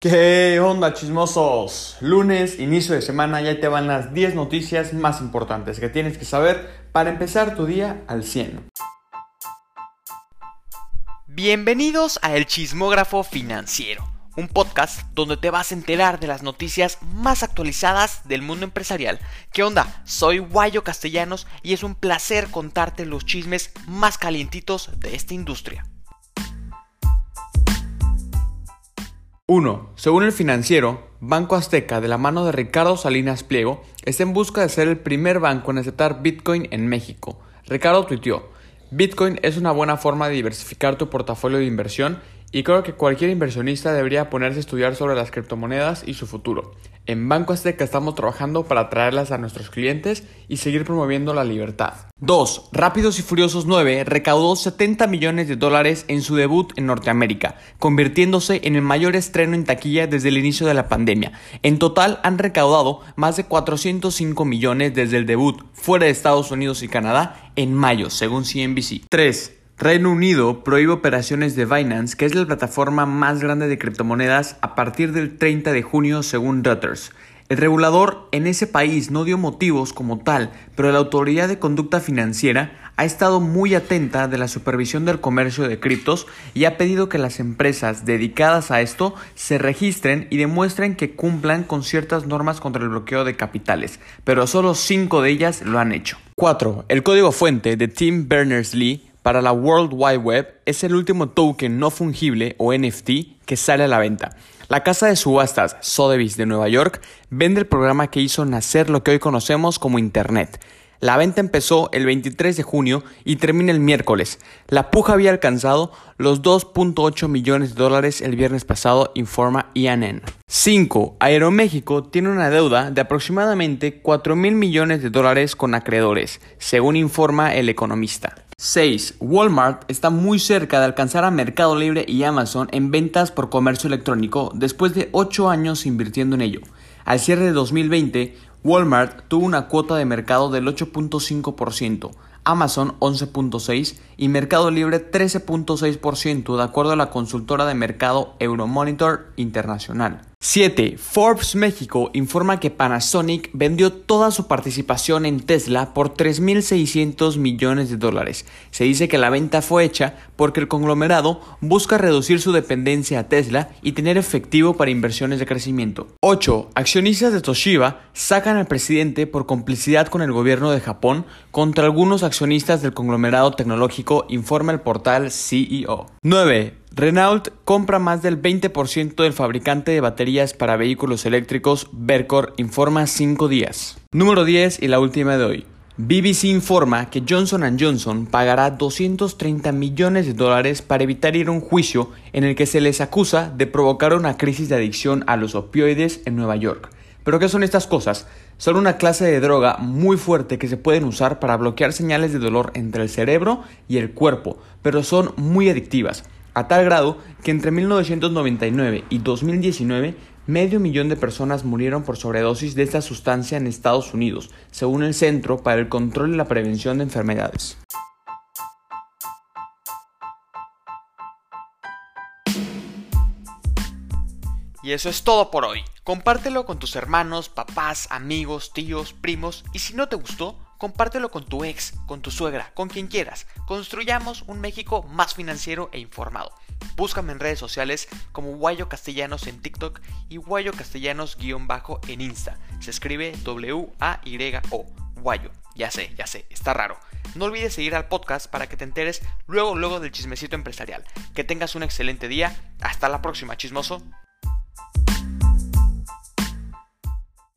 ¿Qué onda chismosos? Lunes, inicio de semana, ya te van las 10 noticias más importantes que tienes que saber para empezar tu día al 100. Bienvenidos a El Chismógrafo Financiero, un podcast donde te vas a enterar de las noticias más actualizadas del mundo empresarial. ¿Qué onda? Soy Guayo Castellanos y es un placer contarte los chismes más calientitos de esta industria. 1. Según el financiero, Banco Azteca, de la mano de Ricardo Salinas Pliego, está en busca de ser el primer banco en aceptar Bitcoin en México. Ricardo tuiteó, Bitcoin es una buena forma de diversificar tu portafolio de inversión y creo que cualquier inversionista debería ponerse a estudiar sobre las criptomonedas y su futuro. En Banco Azteca estamos trabajando para traerlas a nuestros clientes y seguir promoviendo la libertad. 2. Rápidos y Furiosos 9 recaudó 70 millones de dólares en su debut en Norteamérica, convirtiéndose en el mayor estreno en taquilla desde el inicio de la pandemia. En total han recaudado más de 405 millones desde el debut fuera de Estados Unidos y Canadá en mayo, según CNBC. 3. Reino Unido prohíbe operaciones de Binance, que es la plataforma más grande de criptomonedas, a partir del 30 de junio según Reuters. El regulador en ese país no dio motivos como tal, pero la Autoridad de Conducta Financiera ha estado muy atenta de la supervisión del comercio de criptos y ha pedido que las empresas dedicadas a esto se registren y demuestren que cumplan con ciertas normas contra el bloqueo de capitales, pero solo cinco de ellas lo han hecho. 4. El código fuente de Tim Berners-Lee para la World Wide Web es el último token no fungible o NFT que sale a la venta. La casa de subastas Sotheby's de Nueva York vende el programa que hizo nacer lo que hoy conocemos como Internet. La venta empezó el 23 de junio y termina el miércoles. La puja había alcanzado los 2.8 millones de dólares el viernes pasado, informa IANN. 5. Aeroméxico tiene una deuda de aproximadamente 4 mil millones de dólares con acreedores, según informa el economista. 6. Walmart está muy cerca de alcanzar a Mercado Libre y Amazon en ventas por comercio electrónico después de 8 años invirtiendo en ello. Al cierre de 2020, Walmart tuvo una cuota de mercado del 8.5%, Amazon 11.6% y Mercado Libre 13.6% de acuerdo a la consultora de mercado Euromonitor Internacional. 7. Forbes México informa que Panasonic vendió toda su participación en Tesla por 3.600 millones de dólares. Se dice que la venta fue hecha porque el conglomerado busca reducir su dependencia a Tesla y tener efectivo para inversiones de crecimiento. 8. Accionistas de Toshiba sacan al presidente por complicidad con el gobierno de Japón contra algunos accionistas del conglomerado tecnológico, informa el portal CEO. 9. Renault compra más del 20% del fabricante de baterías para vehículos eléctricos Vercor, informa 5 días. Número 10 y la última de hoy. BBC informa que Johnson Johnson pagará 230 millones de dólares para evitar ir a un juicio en el que se les acusa de provocar una crisis de adicción a los opioides en Nueva York. ¿Pero qué son estas cosas? Son una clase de droga muy fuerte que se pueden usar para bloquear señales de dolor entre el cerebro y el cuerpo, pero son muy adictivas a tal grado que entre 1999 y 2019 medio millón de personas murieron por sobredosis de esta sustancia en Estados Unidos, según el Centro para el Control y la Prevención de Enfermedades. Y eso es todo por hoy. Compártelo con tus hermanos, papás, amigos, tíos, primos y si no te gustó, compártelo con tu ex, con tu suegra, con quien quieras. Construyamos un México más financiero e informado. Búscame en redes sociales como Guayo Castellanos en TikTok y Guayo Castellanos-bajo en Insta. Se escribe W-A-Y-O. Guayo. Ya sé, ya sé, está raro. No olvides seguir al podcast para que te enteres luego, luego del chismecito empresarial. Que tengas un excelente día. Hasta la próxima, chismoso.